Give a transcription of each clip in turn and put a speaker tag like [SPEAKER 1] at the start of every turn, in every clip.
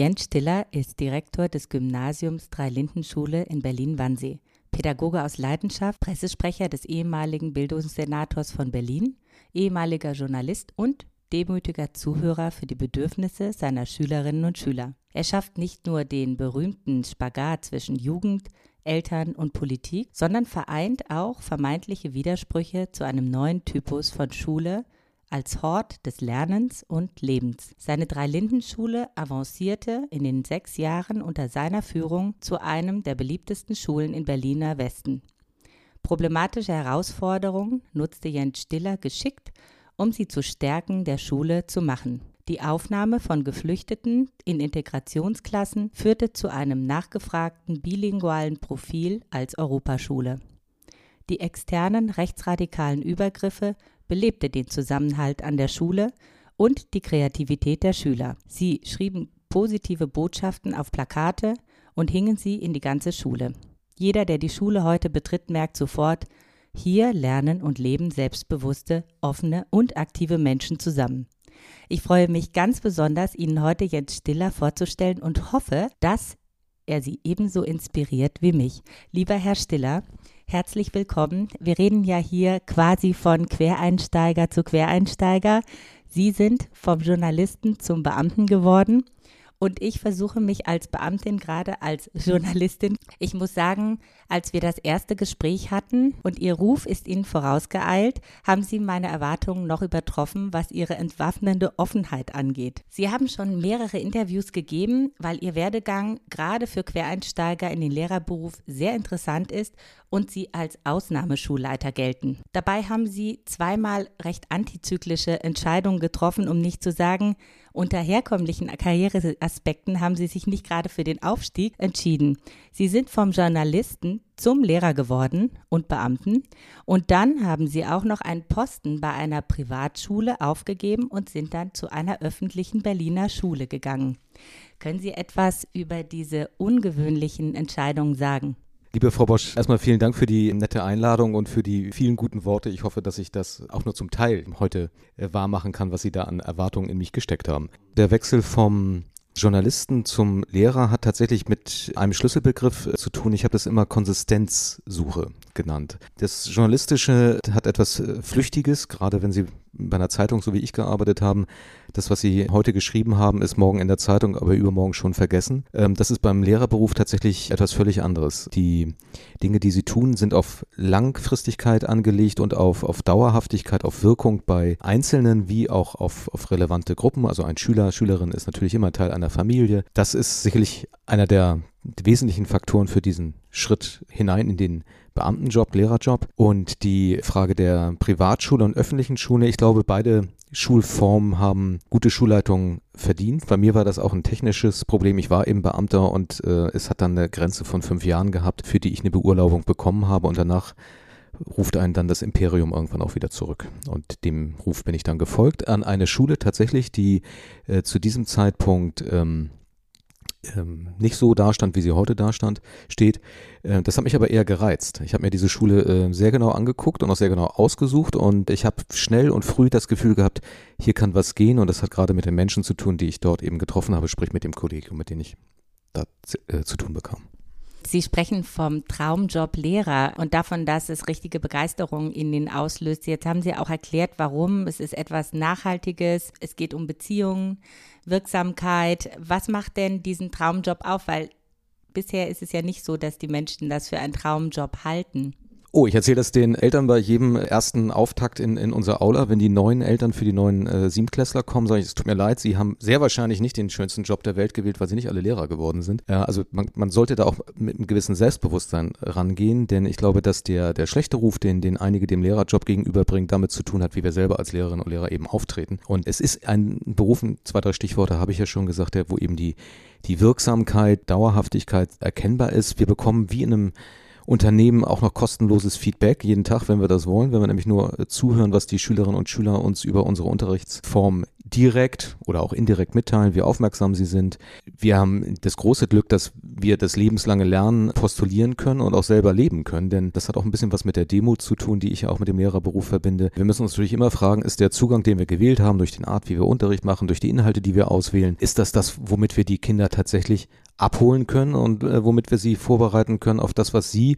[SPEAKER 1] Jens Stiller ist Direktor des Gymnasiums Drei-Linden-Schule in Berlin-Wannsee, Pädagoge aus Leidenschaft, Pressesprecher des ehemaligen Bildungssenators von Berlin, ehemaliger Journalist und demütiger Zuhörer für die Bedürfnisse seiner Schülerinnen und Schüler. Er schafft nicht nur den berühmten Spagat zwischen Jugend, Eltern und Politik, sondern vereint auch vermeintliche Widersprüche zu einem neuen Typus von Schule, als Hort des Lernens und Lebens. Seine Drei-Linden-Schule avancierte in den sechs Jahren unter seiner Führung zu einem der beliebtesten Schulen in Berliner Westen. Problematische Herausforderungen nutzte Jens Stiller geschickt, um sie zu Stärken der Schule zu machen. Die Aufnahme von Geflüchteten in Integrationsklassen führte zu einem nachgefragten bilingualen Profil als Europaschule. Die externen rechtsradikalen Übergriffe belebte den Zusammenhalt an der Schule und die Kreativität der Schüler. Sie schrieben positive Botschaften auf Plakate und hingen sie in die ganze Schule. Jeder, der die Schule heute betritt, merkt sofort, hier lernen und leben selbstbewusste, offene und aktive Menschen zusammen. Ich freue mich ganz besonders, Ihnen heute Jens Stiller vorzustellen und hoffe, dass er Sie ebenso inspiriert wie mich. Lieber Herr Stiller, Herzlich willkommen. Wir reden ja hier quasi von Quereinsteiger zu Quereinsteiger. Sie sind vom Journalisten zum Beamten geworden und ich versuche mich als Beamtin, gerade als Journalistin. Ich muss sagen, als wir das erste Gespräch hatten und Ihr Ruf ist Ihnen vorausgeeilt, haben Sie meine Erwartungen noch übertroffen, was Ihre entwaffnende Offenheit angeht. Sie haben schon mehrere Interviews gegeben, weil Ihr Werdegang gerade für Quereinsteiger in den Lehrerberuf sehr interessant ist und Sie als Ausnahmeschulleiter gelten. Dabei haben Sie zweimal recht antizyklische Entscheidungen getroffen, um nicht zu sagen, unter herkömmlichen Karriereaspekten haben Sie sich nicht gerade für den Aufstieg entschieden. Sie sind vom Journalisten zum Lehrer geworden und Beamten und dann haben Sie auch noch einen Posten bei einer Privatschule aufgegeben und sind dann zu einer öffentlichen Berliner Schule gegangen. Können Sie etwas über diese ungewöhnlichen Entscheidungen sagen?
[SPEAKER 2] Liebe Frau Bosch, erstmal vielen Dank für die nette Einladung und für die vielen guten Worte. Ich hoffe, dass ich das auch nur zum Teil heute äh, wahrmachen kann, was Sie da an Erwartungen in mich gesteckt haben. Der Wechsel vom Journalisten zum Lehrer hat tatsächlich mit einem Schlüsselbegriff äh, zu tun. Ich habe das immer Konsistenzsuche genannt. Das Journalistische hat etwas äh, Flüchtiges, gerade wenn Sie bei einer Zeitung, so wie ich gearbeitet haben, das, was Sie heute geschrieben haben, ist morgen in der Zeitung, aber übermorgen schon vergessen. Ähm, das ist beim Lehrerberuf tatsächlich etwas völlig anderes. Die Dinge, die Sie tun, sind auf Langfristigkeit angelegt und auf, auf Dauerhaftigkeit, auf Wirkung bei Einzelnen wie auch auf, auf relevante Gruppen. Also ein Schüler, Schülerin ist natürlich immer Teil einer Familie. Das ist sicherlich einer der wesentlichen Faktoren für diesen Schritt hinein in den Beamtenjob, Lehrerjob. Und die Frage der Privatschule und öffentlichen Schule, ich glaube, beide Schulformen haben gute Schulleitungen verdient. Bei mir war das auch ein technisches Problem. Ich war eben Beamter und äh, es hat dann eine Grenze von fünf Jahren gehabt, für die ich eine Beurlaubung bekommen habe und danach ruft einen dann das Imperium irgendwann auch wieder zurück. Und dem Ruf bin ich dann gefolgt an eine Schule tatsächlich, die äh, zu diesem Zeitpunkt ähm, ähm, nicht so dastand, wie sie heute dastand, steht. Äh, das hat mich aber eher gereizt. Ich habe mir diese Schule äh, sehr genau angeguckt und auch sehr genau ausgesucht und ich habe schnell und früh das Gefühl gehabt, hier kann was gehen und das hat gerade mit den Menschen zu tun, die ich dort eben getroffen habe, sprich mit dem Kollegium, mit dem ich da äh, zu tun bekam.
[SPEAKER 1] Sie sprechen vom Traumjob Lehrer und davon, dass es richtige Begeisterung in den auslöst. Jetzt haben Sie auch erklärt, warum. Es ist etwas Nachhaltiges. Es geht um Beziehungen, Wirksamkeit. Was macht denn diesen Traumjob auf? Weil bisher ist es ja nicht so, dass die Menschen das für einen Traumjob halten.
[SPEAKER 2] Oh, ich erzähle das den Eltern bei jedem ersten Auftakt in, in unserer Aula. Wenn die neuen Eltern für die neuen äh, Siebtklässler kommen, sage ich, es tut mir leid, sie haben sehr wahrscheinlich nicht den schönsten Job der Welt gewählt, weil sie nicht alle Lehrer geworden sind. Äh, also man, man sollte da auch mit einem gewissen Selbstbewusstsein rangehen, denn ich glaube, dass der, der schlechte Ruf, den, den einige dem Lehrerjob gegenüberbringen, damit zu tun hat, wie wir selber als Lehrerinnen und Lehrer eben auftreten. Und es ist ein Beruf, zwei, drei Stichworte habe ich ja schon gesagt, der, wo eben die, die Wirksamkeit, Dauerhaftigkeit erkennbar ist. Wir bekommen wie in einem Unternehmen auch noch kostenloses Feedback jeden Tag, wenn wir das wollen, wenn wir nämlich nur äh, zuhören, was die Schülerinnen und Schüler uns über unsere Unterrichtsform direkt oder auch indirekt mitteilen, wie aufmerksam sie sind. Wir haben das große Glück, dass wir das lebenslange Lernen postulieren können und auch selber leben können, denn das hat auch ein bisschen was mit der Demut zu tun, die ich ja auch mit dem Lehrerberuf verbinde. Wir müssen uns natürlich immer fragen, ist der Zugang, den wir gewählt haben, durch den Art, wie wir Unterricht machen, durch die Inhalte, die wir auswählen, ist das das, womit wir die Kinder tatsächlich abholen können und äh, womit wir sie vorbereiten können auf das, was sie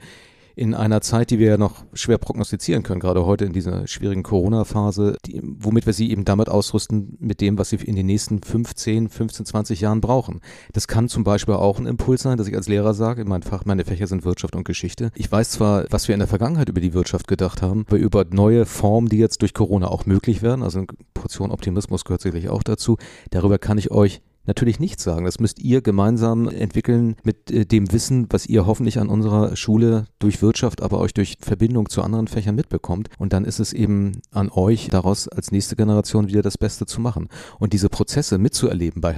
[SPEAKER 2] in einer Zeit, die wir ja noch schwer prognostizieren können, gerade heute in dieser schwierigen Corona-Phase, womit wir sie eben damit ausrüsten, mit dem, was sie in den nächsten 15, 15, 20 Jahren brauchen. Das kann zum Beispiel auch ein Impuls sein, dass ich als Lehrer sage, mein Fach, meine Fächer sind Wirtschaft und Geschichte. Ich weiß zwar, was wir in der Vergangenheit über die Wirtschaft gedacht haben, aber über neue Formen, die jetzt durch Corona auch möglich werden, also eine Portion Optimismus gehört sicherlich auch dazu, darüber kann ich euch natürlich nichts sagen. Das müsst ihr gemeinsam entwickeln mit äh, dem Wissen, was ihr hoffentlich an unserer Schule durch Wirtschaft, aber euch durch Verbindung zu anderen Fächern mitbekommt. Und dann ist es eben an euch, daraus als nächste Generation wieder das Beste zu machen. Und diese Prozesse mitzuerleben bei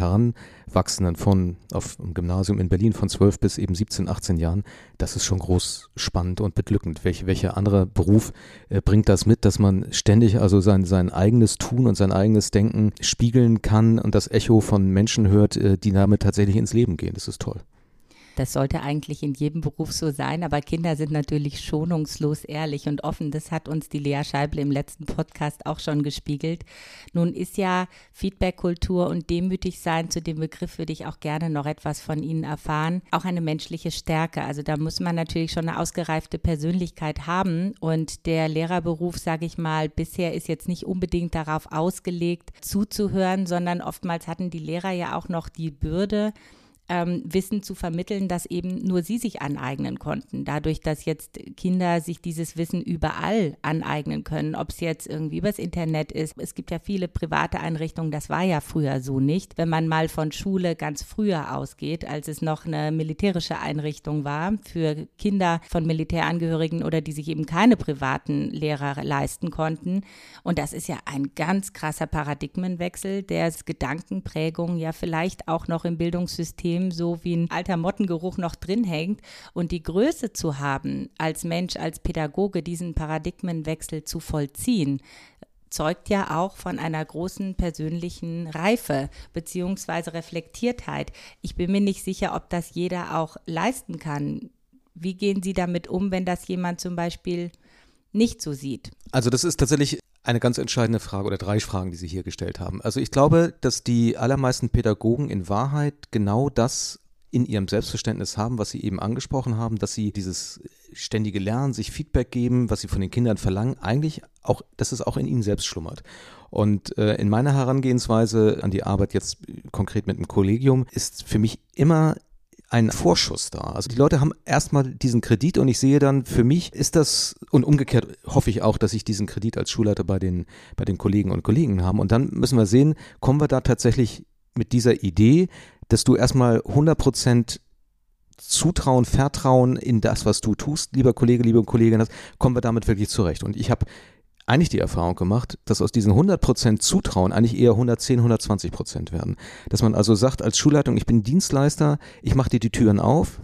[SPEAKER 2] Heranwachsenden von auf dem Gymnasium in Berlin von 12 bis eben 17, 18 Jahren, das ist schon groß spannend und beglückend. Welch, welcher andere Beruf äh, bringt das mit, dass man ständig also sein, sein eigenes Tun und sein eigenes Denken spiegeln kann und das Echo von Menschen Menschen hört, äh, die damit tatsächlich ins Leben gehen. Das ist toll.
[SPEAKER 1] Das sollte eigentlich in jedem Beruf so sein, aber Kinder sind natürlich schonungslos ehrlich und offen. Das hat uns die Lea Scheible im letzten Podcast auch schon gespiegelt. Nun ist ja Feedback-Kultur und demütig sein, zu dem Begriff würde ich auch gerne noch etwas von Ihnen erfahren, auch eine menschliche Stärke. Also da muss man natürlich schon eine ausgereifte Persönlichkeit haben und der Lehrerberuf, sage ich mal, bisher ist jetzt nicht unbedingt darauf ausgelegt, zuzuhören, sondern oftmals hatten die Lehrer ja auch noch die Bürde, ähm, Wissen zu vermitteln, das eben nur sie sich aneignen konnten. Dadurch, dass jetzt Kinder sich dieses Wissen überall aneignen können, ob es jetzt irgendwie übers Internet ist. Es gibt ja viele private Einrichtungen, das war ja früher so nicht. Wenn man mal von Schule ganz früher ausgeht, als es noch eine militärische Einrichtung war für Kinder von Militärangehörigen oder die sich eben keine privaten Lehrer leisten konnten. Und das ist ja ein ganz krasser Paradigmenwechsel, der Gedankenprägung ja vielleicht auch noch im Bildungssystem System so wie ein alter Mottengeruch noch drin hängt und die Größe zu haben, als Mensch, als Pädagoge diesen Paradigmenwechsel zu vollziehen, zeugt ja auch von einer großen persönlichen Reife bzw. Reflektiertheit. Ich bin mir nicht sicher, ob das jeder auch leisten kann. Wie gehen Sie damit um, wenn das jemand zum Beispiel nicht so sieht?
[SPEAKER 2] Also das ist tatsächlich eine ganz entscheidende Frage oder drei Fragen, die Sie hier gestellt haben. Also ich glaube, dass die allermeisten Pädagogen in Wahrheit genau das in ihrem Selbstverständnis haben, was Sie eben angesprochen haben, dass sie dieses ständige Lernen, sich Feedback geben, was sie von den Kindern verlangen, eigentlich auch, dass es auch in ihnen selbst schlummert. Und äh, in meiner Herangehensweise an die Arbeit jetzt konkret mit dem Kollegium ist für mich immer ein Vorschuss da. Also die Leute haben erstmal diesen Kredit und ich sehe dann, für mich ist das, und umgekehrt hoffe ich auch, dass ich diesen Kredit als Schulleiter bei den, bei den Kollegen und Kollegen habe. Und dann müssen wir sehen, kommen wir da tatsächlich mit dieser Idee, dass du erstmal 100 Prozent Zutrauen, Vertrauen in das, was du tust, lieber Kollege, liebe Kollegin, hast, kommen wir damit wirklich zurecht. Und ich habe eigentlich die Erfahrung gemacht, dass aus diesen 100% Zutrauen eigentlich eher 110, 120% werden. Dass man also sagt als Schulleitung, ich bin Dienstleister, ich mache dir die Türen auf,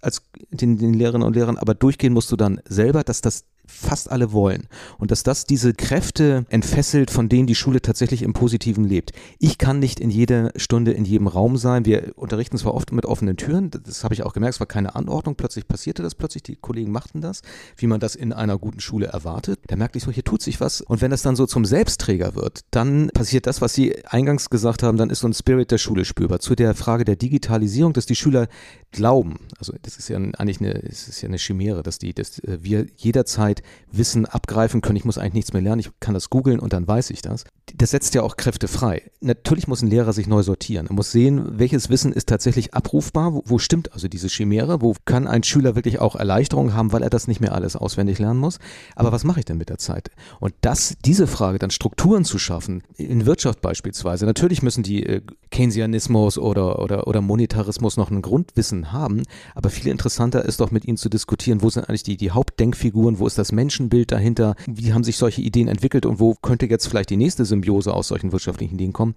[SPEAKER 2] als den, den Lehrerinnen und Lehrern, aber durchgehen musst du dann selber, dass das fast alle wollen. Und dass das diese Kräfte entfesselt, von denen die Schule tatsächlich im Positiven lebt. Ich kann nicht in jeder Stunde in jedem Raum sein. Wir unterrichten zwar oft mit offenen Türen, das habe ich auch gemerkt, es war keine Anordnung, plötzlich passierte das, plötzlich die Kollegen machten das, wie man das in einer guten Schule erwartet. Da merkte ich so, hier tut sich was. Und wenn das dann so zum Selbstträger wird, dann passiert das, was Sie eingangs gesagt haben, dann ist so ein Spirit der Schule spürbar. Zu der Frage der Digitalisierung, dass die Schüler glauben, also das ist ja eigentlich eine, ist ja eine Chimäre, dass die, dass wir jederzeit Zeit Wissen abgreifen können. Ich muss eigentlich nichts mehr lernen. Ich kann das googeln und dann weiß ich das. Das setzt ja auch Kräfte frei. Natürlich muss ein Lehrer sich neu sortieren. Er muss sehen, welches Wissen ist tatsächlich abrufbar. Wo, wo stimmt also diese Chimäre? Wo kann ein Schüler wirklich auch Erleichterung haben, weil er das nicht mehr alles auswendig lernen muss? Aber was mache ich denn mit der Zeit? Und das, diese Frage, dann Strukturen zu schaffen, in Wirtschaft beispielsweise. Natürlich müssen die äh, Keynesianismus oder, oder, oder Monetarismus noch ein Grundwissen haben, aber viel interessanter ist doch mit ihnen zu diskutieren, wo sind eigentlich die, die Hauptdenkfiguren, wo ist das Menschenbild dahinter, wie haben sich solche Ideen entwickelt und wo könnte jetzt vielleicht die nächste Symbiose aus solchen wirtschaftlichen Ideen kommen.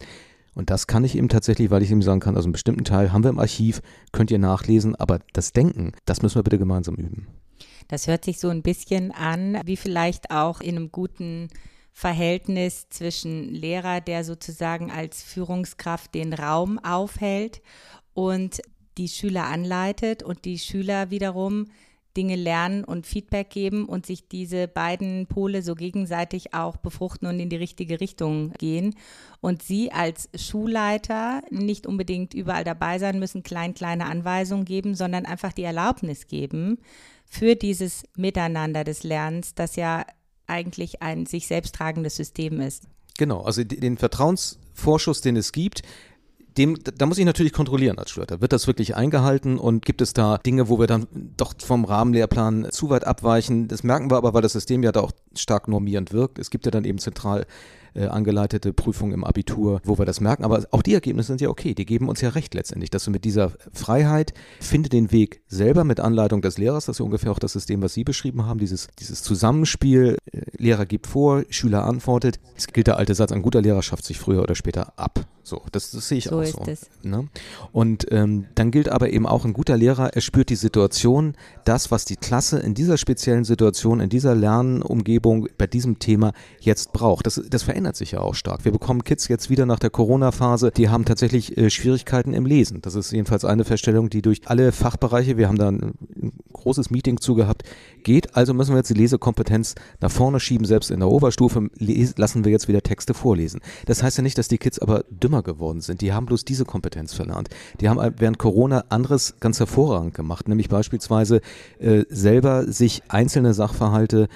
[SPEAKER 2] Und das kann ich eben tatsächlich, weil ich ihm sagen kann, also einen bestimmten Teil haben wir im Archiv, könnt ihr nachlesen, aber das Denken, das müssen wir bitte gemeinsam üben.
[SPEAKER 1] Das hört sich so ein bisschen an, wie vielleicht auch in einem guten Verhältnis zwischen Lehrer, der sozusagen als Führungskraft den Raum aufhält und die Schüler anleitet und die Schüler wiederum Dinge lernen und Feedback geben und sich diese beiden Pole so gegenseitig auch befruchten und in die richtige Richtung gehen. Und Sie als Schulleiter nicht unbedingt überall dabei sein müssen, klein, kleine Anweisungen geben, sondern einfach die Erlaubnis geben für dieses Miteinander des Lernens, das ja eigentlich ein sich selbst tragendes System ist.
[SPEAKER 2] Genau, also den Vertrauensvorschuss, den es gibt, dem, da muss ich natürlich kontrollieren als Schulleiter. Wird das wirklich eingehalten und gibt es da Dinge, wo wir dann doch vom Rahmenlehrplan zu weit abweichen? Das merken wir aber, weil das System ja da auch stark normierend wirkt. Es gibt ja dann eben zentral äh, angeleitete Prüfung im Abitur, wo wir das merken. Aber auch die Ergebnisse sind ja okay. Die geben uns ja recht letztendlich, dass du mit dieser Freiheit finde den Weg selber mit Anleitung des Lehrers. Das ist ja ungefähr auch das System, was Sie beschrieben haben. Dieses, dieses Zusammenspiel. Äh, Lehrer gibt vor, Schüler antwortet. Es gilt der alte Satz, ein guter Lehrer schafft sich früher oder später ab. So, das, das sehe ich so auch so. Ne? Und ähm, dann gilt aber eben auch ein guter Lehrer, er spürt die Situation, das, was die Klasse in dieser speziellen Situation, in dieser Lernumgebung, bei diesem Thema jetzt braucht. Das, das verändert sich ja auch stark. Wir bekommen Kids jetzt wieder nach der Corona-Phase, die haben tatsächlich äh, Schwierigkeiten im Lesen. Das ist jedenfalls eine Feststellung, die durch alle Fachbereiche, wir haben da ein, ein großes Meeting zu gehabt, geht. Also müssen wir jetzt die Lesekompetenz nach vorne schieben, selbst in der Oberstufe lassen wir jetzt wieder Texte vorlesen. Das heißt ja nicht, dass die Kids aber dümmer geworden sind. Die haben bloß diese Kompetenz verlernt. Die haben während Corona anderes ganz hervorragend gemacht, nämlich beispielsweise äh, selber sich einzelne Sachverhalte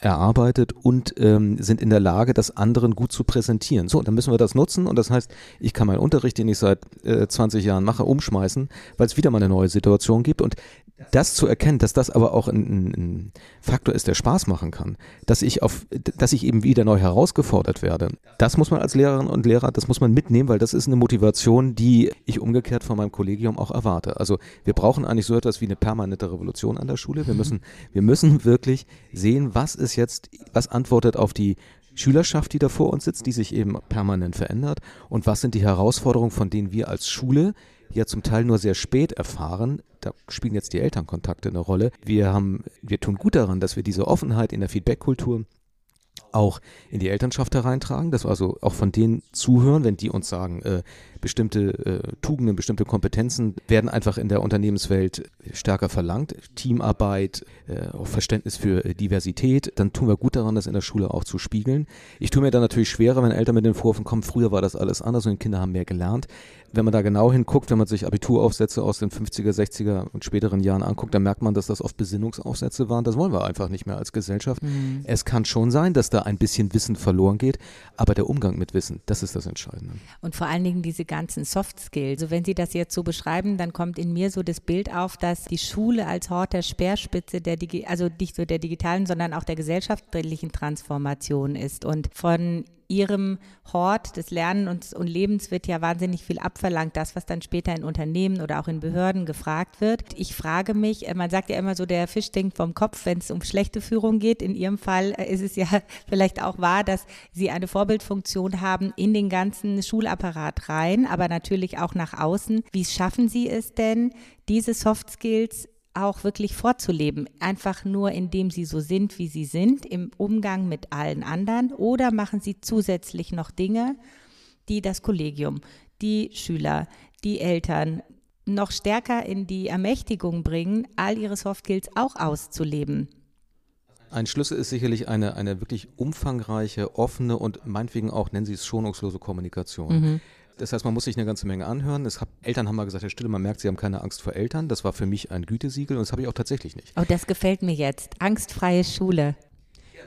[SPEAKER 2] erarbeitet und ähm, sind in der Lage, das anderen gut zu präsentieren. So, dann müssen wir das nutzen und das heißt, ich kann meinen Unterricht, den ich seit äh, 20 Jahren mache, umschmeißen, weil es wieder mal eine neue Situation gibt und das zu erkennen, dass das aber auch ein, ein, Faktor ist, der Spaß machen kann, dass ich auf, dass ich eben wieder neu herausgefordert werde, das muss man als Lehrerin und Lehrer, das muss man mitnehmen, weil das ist eine Motivation, die ich umgekehrt von meinem Kollegium auch erwarte. Also wir brauchen eigentlich so etwas wie eine permanente Revolution an der Schule. Wir müssen, wir müssen wirklich sehen, was ist jetzt, was antwortet auf die Schülerschaft, die da vor uns sitzt, die sich eben permanent verändert und was sind die Herausforderungen, von denen wir als Schule ja zum Teil nur sehr spät erfahren. Da spielen jetzt die Elternkontakte eine Rolle. Wir haben, wir tun gut daran, dass wir diese Offenheit in der Feedbackkultur auch in die Elternschaft hereintragen, dass wir also auch von denen zuhören, wenn die uns sagen, äh, bestimmte äh, Tugenden, bestimmte Kompetenzen werden einfach in der Unternehmenswelt stärker verlangt. Teamarbeit, äh, auch Verständnis für äh, Diversität. Dann tun wir gut daran, das in der Schule auch zu spiegeln. Ich tue mir dann natürlich schwerer, wenn Eltern mit den Vorwürfen kommen, früher war das alles anders und die Kinder haben mehr gelernt. Wenn man da genau hinguckt, wenn man sich Abituraufsätze aus den 50er, 60er und späteren Jahren anguckt, dann merkt man, dass das oft Besinnungsaufsätze waren. Das wollen wir einfach nicht mehr als Gesellschaft. Mhm. Es kann schon sein, dass da ein bisschen Wissen verloren geht, aber der Umgang mit Wissen, das ist das Entscheidende.
[SPEAKER 1] Und vor allen Dingen diese ganzen Soft Skills. Also wenn Sie das jetzt so beschreiben, dann kommt in mir so das Bild auf, dass die Schule als Hort der Speerspitze der Digi also nicht nur der digitalen, sondern auch der gesellschaftlichen Transformation ist und von ihrem Hort des Lernens und, Lebens wird ja wahnsinnig viel abverlangt, das, was dann später in Unternehmen oder auch in Behörden gefragt wird. Ich frage mich, äh, man sagt ja immer so, der Fisch denkt vom Kopf, wenn es um schlechte Führung geht. In Ihrem Fall äh, ist es ja vielleicht auch wahr, dass Sie eine Vorbildfunktion haben in den ganzen Schulapparat rein, aber natürlich auch nach außen. Wie schaffen Sie es denn, diese Soft Skills auch wirklich vorzuleben, einfach nur indem sie so sind, wie sie sind, im Umgang mit allen anderen, oder machen sie zusätzlich noch Dinge, die das Kollegium, die Schüler, die Eltern noch stärker in die Ermächtigung bringen, all ihre Soft Skills auch auszuleben.
[SPEAKER 2] Ein Schlüssel ist sicherlich eine, eine wirklich umfangreiche, offene und meinetwegen auch, nennen Sie es schonungslose Kommunikation. Mhm Das heißt, man muss sich eine ganze Menge anhören. Hab, Eltern haben mal gesagt, Herr Stille, man merkt, Sie haben keine Angst vor Eltern. Das war für mich ein Gütesiegel und das habe ich auch tatsächlich nicht.
[SPEAKER 1] Oh, das gefällt mir jetzt. Angstfreie Schule.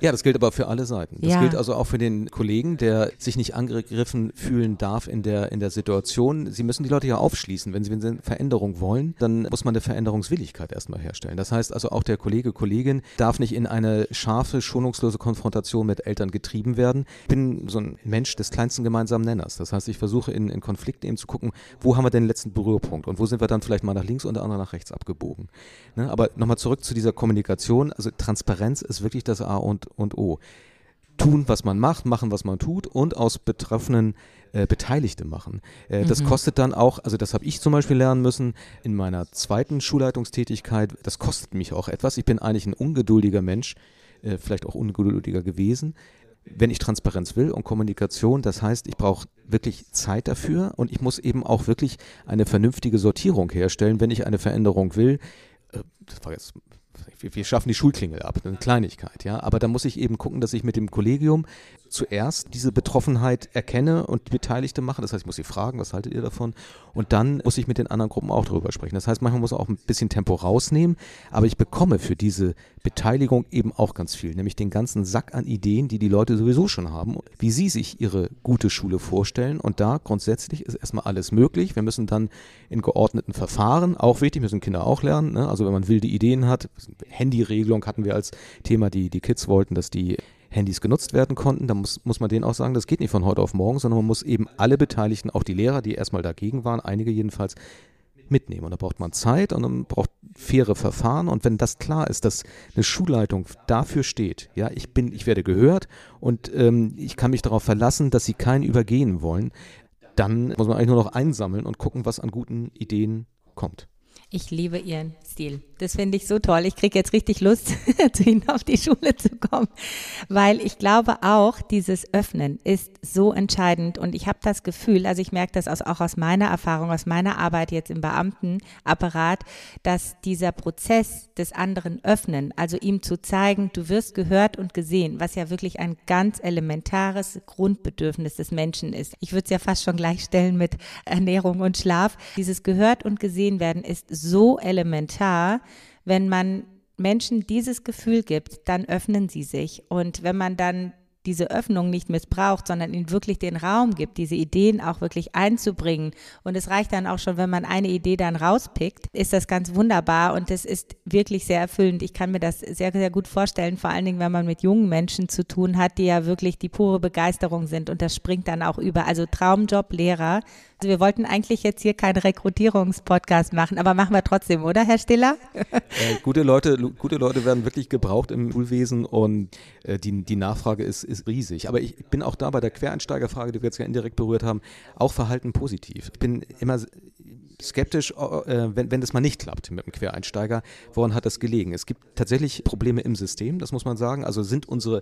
[SPEAKER 2] Ja, das gilt aber für alle Seiten. Das
[SPEAKER 1] Ja.
[SPEAKER 2] gilt also auch für den Kollegen, der sich nicht angegriffen fühlen darf in der, in der Situation. Sie müssen die Leute ja aufschließen. Wenn sie, wenn sie eine Veränderung wollen, dann muss man eine Veränderungswilligkeit erstmal herstellen. Das heißt also auch der Kollege, Kollegin darf nicht in eine scharfe, schonungslose Konfrontation mit Eltern getrieben werden. Ich bin so ein Mensch des kleinsten gemeinsamen Nenners. Das heißt, ich versuche in, in Konflikten eben zu gucken, wo haben wir denn den letzten Berührpunkt und wo sind wir dann vielleicht mal nach links und der andere nach rechts abgebogen. Ne? Aber nochmal zurück zu dieser Kommunikation. Also Transparenz ist wirklich das A und, und O. Tun, was man macht, machen, was man tut und aus Betroffenen äh, Beteiligte machen. Äh, Das
[SPEAKER 1] Mhm.
[SPEAKER 2] kostet dann auch, also das habe ich zum Beispiel lernen müssen in meiner zweiten Schulleitungstätigkeit, das kostet mich auch etwas. Ich bin eigentlich ein ungeduldiger Mensch, äh, vielleicht auch ungeduldiger gewesen. Wenn ich Transparenz will und Kommunikation, das heißt, ich brauche wirklich Zeit dafür und ich muss eben auch wirklich eine vernünftige Sortierung herstellen, wenn ich eine Veränderung will. Äh, Das war jetzt wir, wir schaffen die Schulklingel ab, eine Kleinigkeit, ja. Aber da muss ich eben gucken, dass ich mit dem Kollegium zuerst diese Betroffenheit erkenne und die Beteiligte mache. Das heißt, ich muss sie fragen, was haltet ihr davon? Und dann muss ich mit den anderen Gruppen auch darüber sprechen. Das heißt, manchmal muss man auch ein bisschen Tempo rausnehmen, aber ich bekomme für diese Beteiligung eben auch ganz viel, nämlich den ganzen Sack an Ideen, die die Leute sowieso schon haben, wie sie sich ihre gute Schule vorstellen. Und da grundsätzlich ist erstmal alles möglich. Wir müssen dann in geordneten Verfahren, auch wichtig, müssen Kinder auch lernen. Ne? Also wenn man wilde Ideen hat, Handyregelung hatten wir als Thema, die die Kids wollten, dass die Handys genutzt werden konnten, dann muss, muss man denen auch sagen, das geht nicht von heute auf morgen, sondern man muss eben alle Beteiligten, auch die Lehrer, die erstmal dagegen waren, einige jedenfalls, mitnehmen. Und da braucht man Zeit und man braucht faire Verfahren. Und wenn das klar ist, dass eine Schulleitung dafür steht, ja, ich bin, ich werde gehört und ähm, ich kann mich darauf verlassen, dass sie keinen übergehen wollen, dann muss man eigentlich nur noch einsammeln und gucken, was an guten Ideen kommt.
[SPEAKER 1] Ich liebe Ihren Stil. Das finde ich so toll. Ich kriege jetzt richtig Lust, zu Ihnen auf die Schule zu kommen, weil ich glaube auch, dieses Öffnen ist so entscheidend und ich habe das Gefühl, also ich merke das auch aus meiner Erfahrung, aus meiner Arbeit jetzt im Beamtenapparat, dass dieser Prozess des anderen Öffnen, also ihm zu zeigen, du wirst gehört und gesehen, was ja wirklich ein ganz elementares Grundbedürfnis des Menschen ist. Ich würde es ja fast schon gleichstellen mit Ernährung und Schlaf. Dieses gehört und gesehen werden ist so elementar, wenn man Menschen dieses Gefühl gibt, dann öffnen sie sich. Und wenn man dann diese Öffnung nicht missbraucht, sondern ihnen wirklich den Raum gibt, diese Ideen auch wirklich einzubringen. Und es reicht dann auch schon, wenn man eine Idee dann rauspickt, ist das ganz wunderbar und es ist wirklich sehr erfüllend. Ich kann mir das sehr, sehr gut vorstellen, vor allen Dingen, wenn man mit jungen Menschen zu tun hat, die ja wirklich die pure Begeisterung sind und das springt dann auch über. Also Traumjob, Lehrer. Also wir wollten eigentlich jetzt hier keinen Rekrutierungspodcast machen, aber machen wir trotzdem, oder, Herr Stiller?
[SPEAKER 2] Äh, gute, Leute, gute Leute werden wirklich gebraucht im Schulwesen und äh, die, die Nachfrage ist, ist riesig. Aber ich bin auch da bei der Quereinsteigerfrage, die wir jetzt ja indirekt berührt haben, auch Verhalten positiv. Ich bin immer skeptisch, äh, wenn, wenn das mal nicht klappt mit dem Quereinsteiger. Woran hat das gelegen? Es gibt tatsächlich Probleme im System, das muss man sagen. Also sind unsere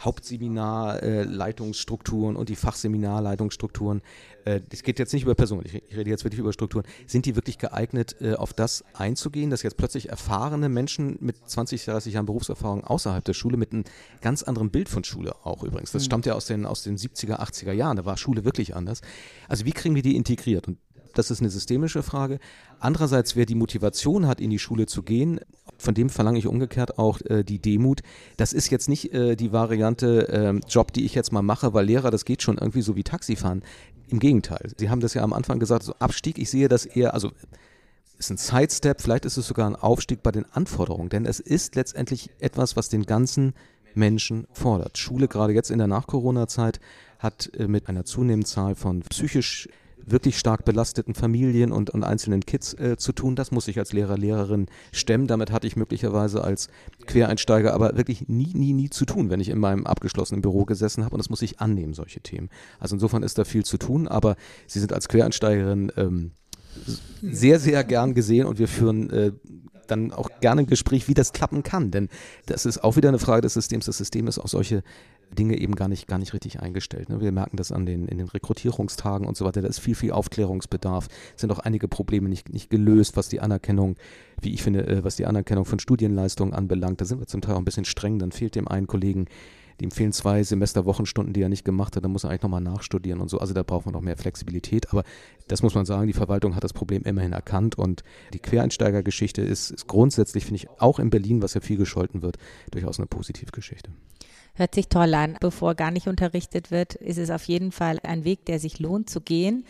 [SPEAKER 2] Hauptseminarleitungsstrukturen und die Fachseminarleitungsstrukturen, äh, das geht jetzt nicht über Personen, ich, ich rede jetzt wirklich über Strukturen, sind die wirklich geeignet, äh, auf das einzugehen, dass jetzt plötzlich erfahrene Menschen mit 20, 30 Jahren Berufserfahrung außerhalb der Schule mit einem ganz anderen Bild von Schule auch übrigens, das stammt ja aus den, aus den 70er, 80er Jahren, da war Schule wirklich anders. Also wie kriegen wir die integriert? Und das ist eine systemische Frage. Andererseits, wer die Motivation hat, in die Schule zu gehen, von dem verlange ich umgekehrt auch äh, die Demut. Das ist jetzt nicht äh, die Variante äh, Job, die ich jetzt mal mache, weil Lehrer, das geht schon irgendwie so wie Taxifahren. Im Gegenteil. Sie haben das ja am Anfang gesagt, so Abstieg, ich sehe das eher, also ist ein Sidestep, vielleicht ist es sogar ein Aufstieg bei den Anforderungen, denn es ist letztendlich etwas, was den ganzen Menschen fordert. Schule, gerade jetzt in der Nach-Corona-Zeit, hat äh, mit einer zunehmenden Zahl von psychisch wirklich stark belasteten Familien und, und einzelnen Kids äh, zu tun. Das muss ich als Lehrer, Lehrerin stemmen. Damit hatte ich möglicherweise als Quereinsteiger aber wirklich nie, nie, nie zu tun, wenn ich in meinem abgeschlossenen Büro gesessen habe. Und das muss ich annehmen, solche Themen. Also insofern ist da viel zu tun, aber Sie sind als Quereinsteigerin ähm, sehr, sehr gern gesehen und wir führen äh, dann auch gerne ein Gespräch, wie das klappen kann. Denn das ist auch wieder eine Frage des Systems. Das System ist auf solche Dinge eben gar nicht, gar nicht richtig eingestellt. Ne? Wir merken das an den, in den Rekrutierungstagen und so weiter. Da ist viel, viel Aufklärungsbedarf. Es sind auch einige Probleme nicht, nicht gelöst, was die Anerkennung, wie ich finde, äh, was die Anerkennung von Studienleistungen anbelangt. Da sind wir zum Teil auch ein bisschen streng. Dann fehlt dem einen Kollegen dem fehlen zwei Semester Wochenstunden, die er nicht gemacht hat, dann muss er eigentlich nochmal nachstudieren und so. Also da braucht man noch mehr Flexibilität. Aber das muss man sagen, die Verwaltung hat das Problem immerhin erkannt und die Quereinsteigergeschichte ist, ist grundsätzlich, finde ich, auch in Berlin, was ja viel gescholten wird, durchaus eine Positivgeschichte.
[SPEAKER 1] Hört sich toll an. Bevor gar nicht unterrichtet wird, ist es auf jeden Fall ein Weg, der sich lohnt zu gehen.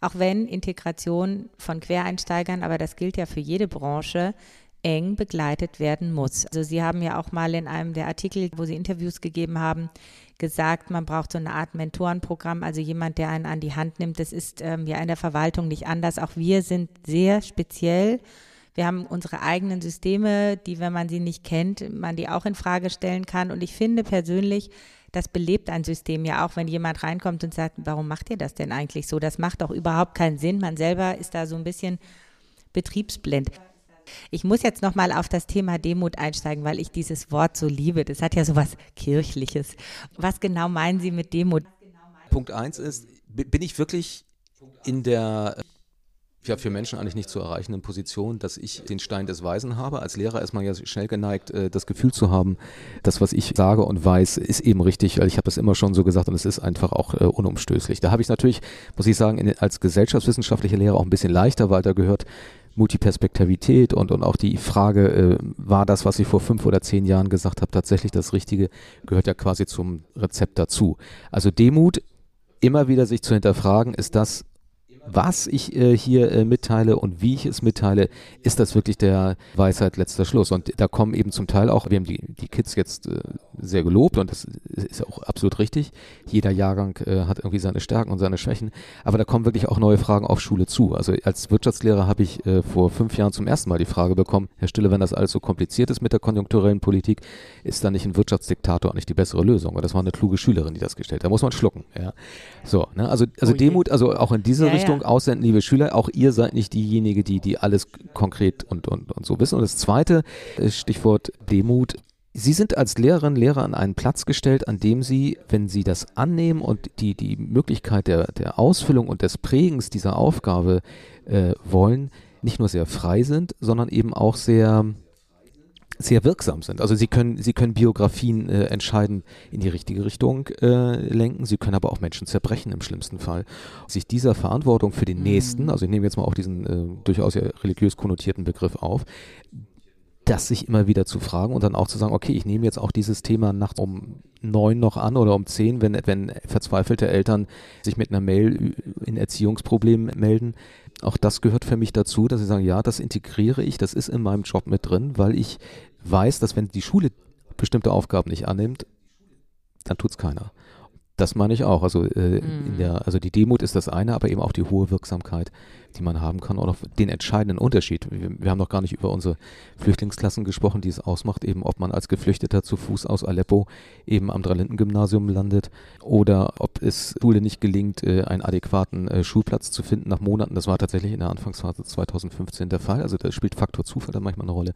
[SPEAKER 1] Auch wenn Integration von Quereinsteigern, aber das gilt ja für jede Branche, eng begleitet werden muss. Also Sie haben ja auch mal in einem der Artikel, wo Sie Interviews gegeben haben, gesagt, man braucht so eine Art Mentorenprogramm, also jemand, der einen an die Hand nimmt. Das ist ähm, ja in der Verwaltung nicht anders. Auch wir sind sehr speziell. Wir haben unsere eigenen Systeme, die, wenn man sie nicht kennt, man die auch in Frage stellen kann. Und ich finde persönlich, das belebt ein System ja auch, wenn jemand reinkommt und sagt, warum macht ihr das denn eigentlich so? Das macht doch überhaupt keinen Sinn. Man selber ist da so ein bisschen betriebsblind. Ich muss jetzt noch mal auf das Thema Demut einsteigen, weil ich dieses Wort so liebe. Das hat ja so was Kirchliches. Was genau meinen Sie mit Demut?
[SPEAKER 2] Punkt eins ist, bin ich wirklich in der ja, für Menschen eigentlich nicht zu erreichenden Position, dass ich den Stein des Weisen habe. Als Lehrer ist man ja schnell geneigt, äh, das Gefühl zu haben, das, was ich sage und weiß, ist eben richtig, weil ich habe es immer schon so gesagt und es ist einfach auch äh, unumstößlich. Da habe ich natürlich, muss ich sagen, als gesellschaftswissenschaftlicher Lehrer auch ein bisschen leichter, weil da gehört Multiperspektivität und, und auch die Frage, äh, war das, was ich vor fünf oder zehn Jahren gesagt habe, tatsächlich das Richtige, gehört ja quasi zum Rezept dazu. Also Demut, immer wieder sich zu hinterfragen, ist das was ich äh, hier äh, mitteile und wie ich es mitteile, ist das wirklich der Weisheit letzter Schluss. Und da kommen eben zum Teil auch, wir haben die, die Kids jetzt äh, sehr gelobt und das ist auch absolut richtig. Jeder Jahrgang äh, hat irgendwie seine Stärken und seine Schwächen. Aber da kommen wirklich auch neue Fragen auf Schule zu. Also als Wirtschaftslehrer habe ich äh, vor fünf Jahren zum ersten Mal die Frage bekommen, Herr Stille, wenn das alles so kompliziert ist mit der konjunkturellen Politik, ist da nicht ein Wirtschaftsdiktator nicht die bessere Lösung? Und das war eine kluge Schülerin, die das gestellt hat. Da muss man schlucken. Ja. So, ne? Also, also oh Demut, also auch in diese ja, Richtung Richtung aussenden, liebe Schüler. Auch ihr seid nicht diejenige, die, die alles konkret und, und, und so wissen. Und das zweite äh, Stichwort Demut. Sie sind als Lehrerin, Lehrer an einen Platz gestellt, an dem Sie, wenn Sie das annehmen und die, die Möglichkeit der, der Ausfüllung und des Prägens dieser Aufgabe äh, wollen, nicht nur sehr frei sind, sondern eben auch sehr, sehr wirksam sind. Also sie können, sie können Biografien äh, entscheidend in die richtige Richtung äh, lenken, sie können aber auch Menschen zerbrechen im schlimmsten Fall. Sich dieser Verantwortung für den mhm. Nächsten, also ich nehme jetzt mal auch diesen äh, durchaus ja religiös konnotierten Begriff auf, das sich immer wieder zu fragen und dann auch zu sagen, okay, ich nehme jetzt auch dieses Thema nachts um neun noch an oder um zehn, wenn, wenn verzweifelte Eltern sich mit einer Mail in Erziehungsproblemen melden. Auch das gehört für mich dazu, dass sie sagen, ja, das integriere ich, das ist in meinem Job mit drin, weil ich weiß, dass wenn die Schule bestimmte Aufgaben nicht annimmt, dann tut es keiner. Das meine ich auch. Also, äh, mhm. der, also die Demut ist das eine, aber eben auch die hohe Wirksamkeit, die man haben kann und auch den entscheidenden Unterschied. Wir, wir, haben noch gar nicht über unsere Flüchtlingsklassen gesprochen, die es ausmacht, eben ob man als Geflüchteter zu Fuß aus Aleppo eben am Drei-Linden-Gymnasium landet oder ob es Schule nicht gelingt, äh, einen adäquaten äh, Schulplatz zu finden nach Monaten. Das war tatsächlich in der Anfangsphase 2015 der Fall. Also da spielt Faktor Zufall da manchmal eine Rolle.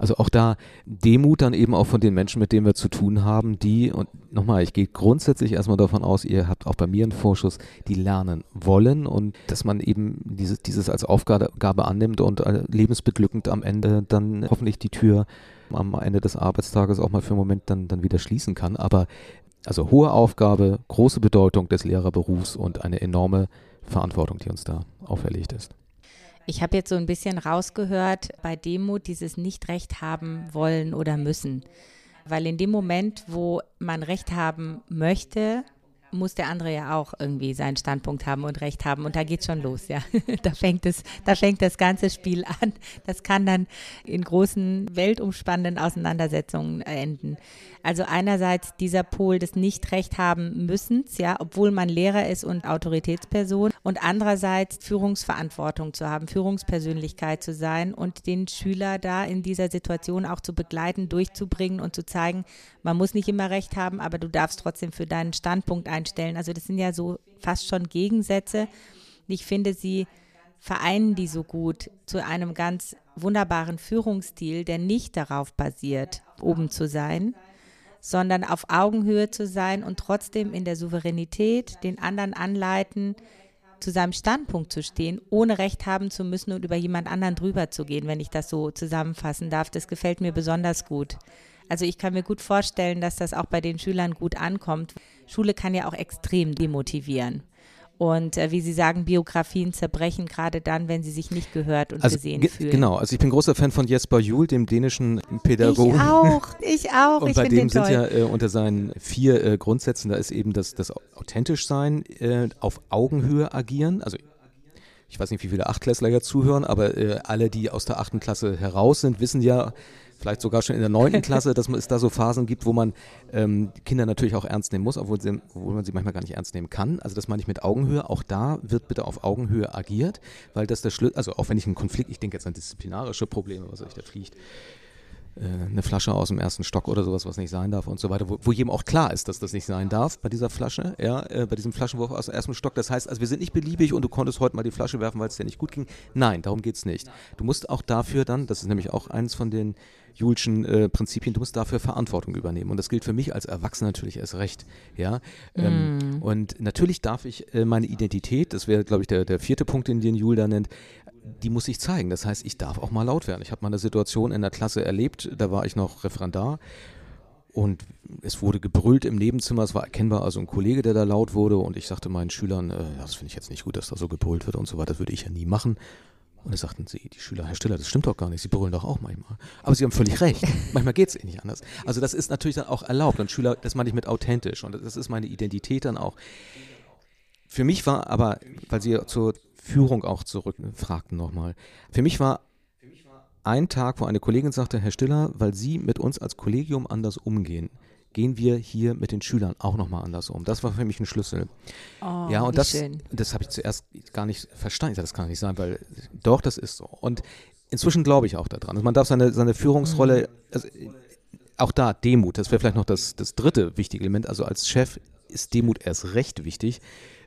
[SPEAKER 2] Also auch da Demut dann eben auch von den Menschen, mit denen wir zu tun haben, die, und nochmal, ich gehe grundsätzlich erstmal davon aus, ihr habt auch bei mir einen Vorschuss, die lernen wollen und dass man eben dieses, dieses als Aufgabe annimmt und äh, lebensbeglückend am Ende dann hoffentlich die Tür am Ende des Arbeitstages auch mal für einen Moment dann, dann wieder schließen kann. Aber also hohe Aufgabe, große Bedeutung des Lehrerberufs und eine enorme Verantwortung, die uns da auferlegt ist.
[SPEAKER 1] Ich habe jetzt so ein bisschen rausgehört bei Demut dieses Nicht-Recht haben wollen oder müssen. Weil in dem Moment, wo man Recht haben möchte, muss der andere ja auch irgendwie seinen Standpunkt haben und Recht haben. Und da geht schon los, ja. da fängt es, da fängt das ganze Spiel an. Das kann dann in großen, weltumspannenden Auseinandersetzungen enden. Also einerseits dieser Pol des Nicht-Recht haben müssens, ja, obwohl man Lehrer ist und Autoritätsperson. Und andererseits Führungsverantwortung zu haben, Führungspersönlichkeit zu sein und den Schüler da in dieser Situation auch zu begleiten, durchzubringen und zu zeigen, man muss nicht immer Recht haben, aber du darfst trotzdem für deinen Standpunkt einstellen. Also das sind ja so fast schon Gegensätze. Ich finde, sie vereinen die so gut zu einem ganz wunderbaren Führungsstil, der nicht darauf basiert, oben zu sein, sondern auf Augenhöhe zu sein und trotzdem in der Souveränität den anderen anleiten, zu seinem Standpunkt zu stehen, ohne Recht haben zu müssen und über jemand anderen drüber zu gehen, wenn ich das so zusammenfassen darf. Das gefällt mir besonders gut. Also ich kann mir gut vorstellen, dass das auch bei den Schülern gut ankommt. Schule kann ja auch extrem demotivieren. Und äh, wie Sie sagen, Biografien zerbrechen, gerade dann, wenn sie sich nicht gehört und
[SPEAKER 2] also,
[SPEAKER 1] gesehen fühlen.
[SPEAKER 2] Genau, also ich bin großer Fan von Jesper Juhl, dem dänischen Pädagogen.
[SPEAKER 1] Ich auch, ich auch.
[SPEAKER 2] Und
[SPEAKER 1] ich
[SPEAKER 2] bei dem sind
[SPEAKER 1] toll.
[SPEAKER 2] ja äh, unter seinen vier äh, Grundsätzen, da ist eben das, das authentisch sein, äh, auf Augenhöhe agieren. Also ich weiß nicht, wie viele Achtklässler ja zuhören, aber äh, alle, die aus der achten Klasse heraus sind, wissen ja, vielleicht sogar schon in der neunten Klasse, dass es da so Phasen gibt, wo man ähm, Kinder natürlich auch ernst nehmen muss, obwohl, sie, obwohl man sie manchmal gar nicht ernst nehmen kann. Also das meine ich mit Augenhöhe. Auch da wird bitte auf Augenhöhe agiert, weil das der Schlüssel, also auch wenn ich einen Konflikt, ich denke jetzt an disziplinarische Probleme, was euch da fliegt, äh, eine Flasche aus dem ersten Stock oder sowas, was nicht sein darf und so weiter, wo, wo jedem auch klar ist, dass das nicht sein darf bei dieser Flasche, ja, äh, bei diesem Flaschenwurf aus dem ersten Stock. Das heißt, also wir sind nicht beliebig und du konntest heute mal die Flasche werfen, weil es dir nicht gut ging. Nein, darum geht es nicht. Du musst auch dafür dann, das ist nämlich auch eins von den Julschen äh, Prinzipien, du musst dafür Verantwortung übernehmen. Und das gilt für mich als Erwachsener natürlich erst recht. Ja? Ähm, mm. Und natürlich darf ich äh, meine Identität, das wäre, glaube ich, der, der vierte Punkt, den, den Jul da nennt, die muss ich zeigen. Das heißt, ich darf auch mal laut werden. Ich habe mal eine Situation in der Klasse erlebt, da war ich noch Referendar und es wurde gebrüllt im Nebenzimmer. Es war erkennbar also ein Kollege, der da laut wurde. Und ich sagte meinen Schülern, äh, das finde ich jetzt nicht gut, dass da so gebrüllt wird und so weiter. Das würde ich ja nie machen. Und da sagten sie, die Schüler, Herr Stiller, das stimmt doch gar nicht, Sie brüllen doch auch manchmal. Aber Sie haben völlig recht. Manchmal geht es eh nicht anders. Also das ist natürlich dann auch erlaubt. Und Schüler, das meine ich mit authentisch. Und das ist meine Identität dann auch. Für mich war aber, weil Sie zur Führung auch zurückfragten nochmal, für mich war ein Tag, wo eine Kollegin sagte, Herr Stiller, weil Sie mit uns als Kollegium anders umgehen, gehen wir hier mit den Schülern auch nochmal anders um. Das war für mich ein Schlüssel.
[SPEAKER 1] Oh,
[SPEAKER 2] ja, und das,
[SPEAKER 1] schön.
[SPEAKER 2] das habe ich zuerst gar nicht verstanden. Das kann nicht sein, weil doch, das ist so. Und inzwischen glaube ich auch daran. Also man darf seine, seine Führungsrolle, mhm. also, auch da Demut, das wäre vielleicht noch das, das dritte wichtige Element. Also als Chef ist Demut erst recht wichtig.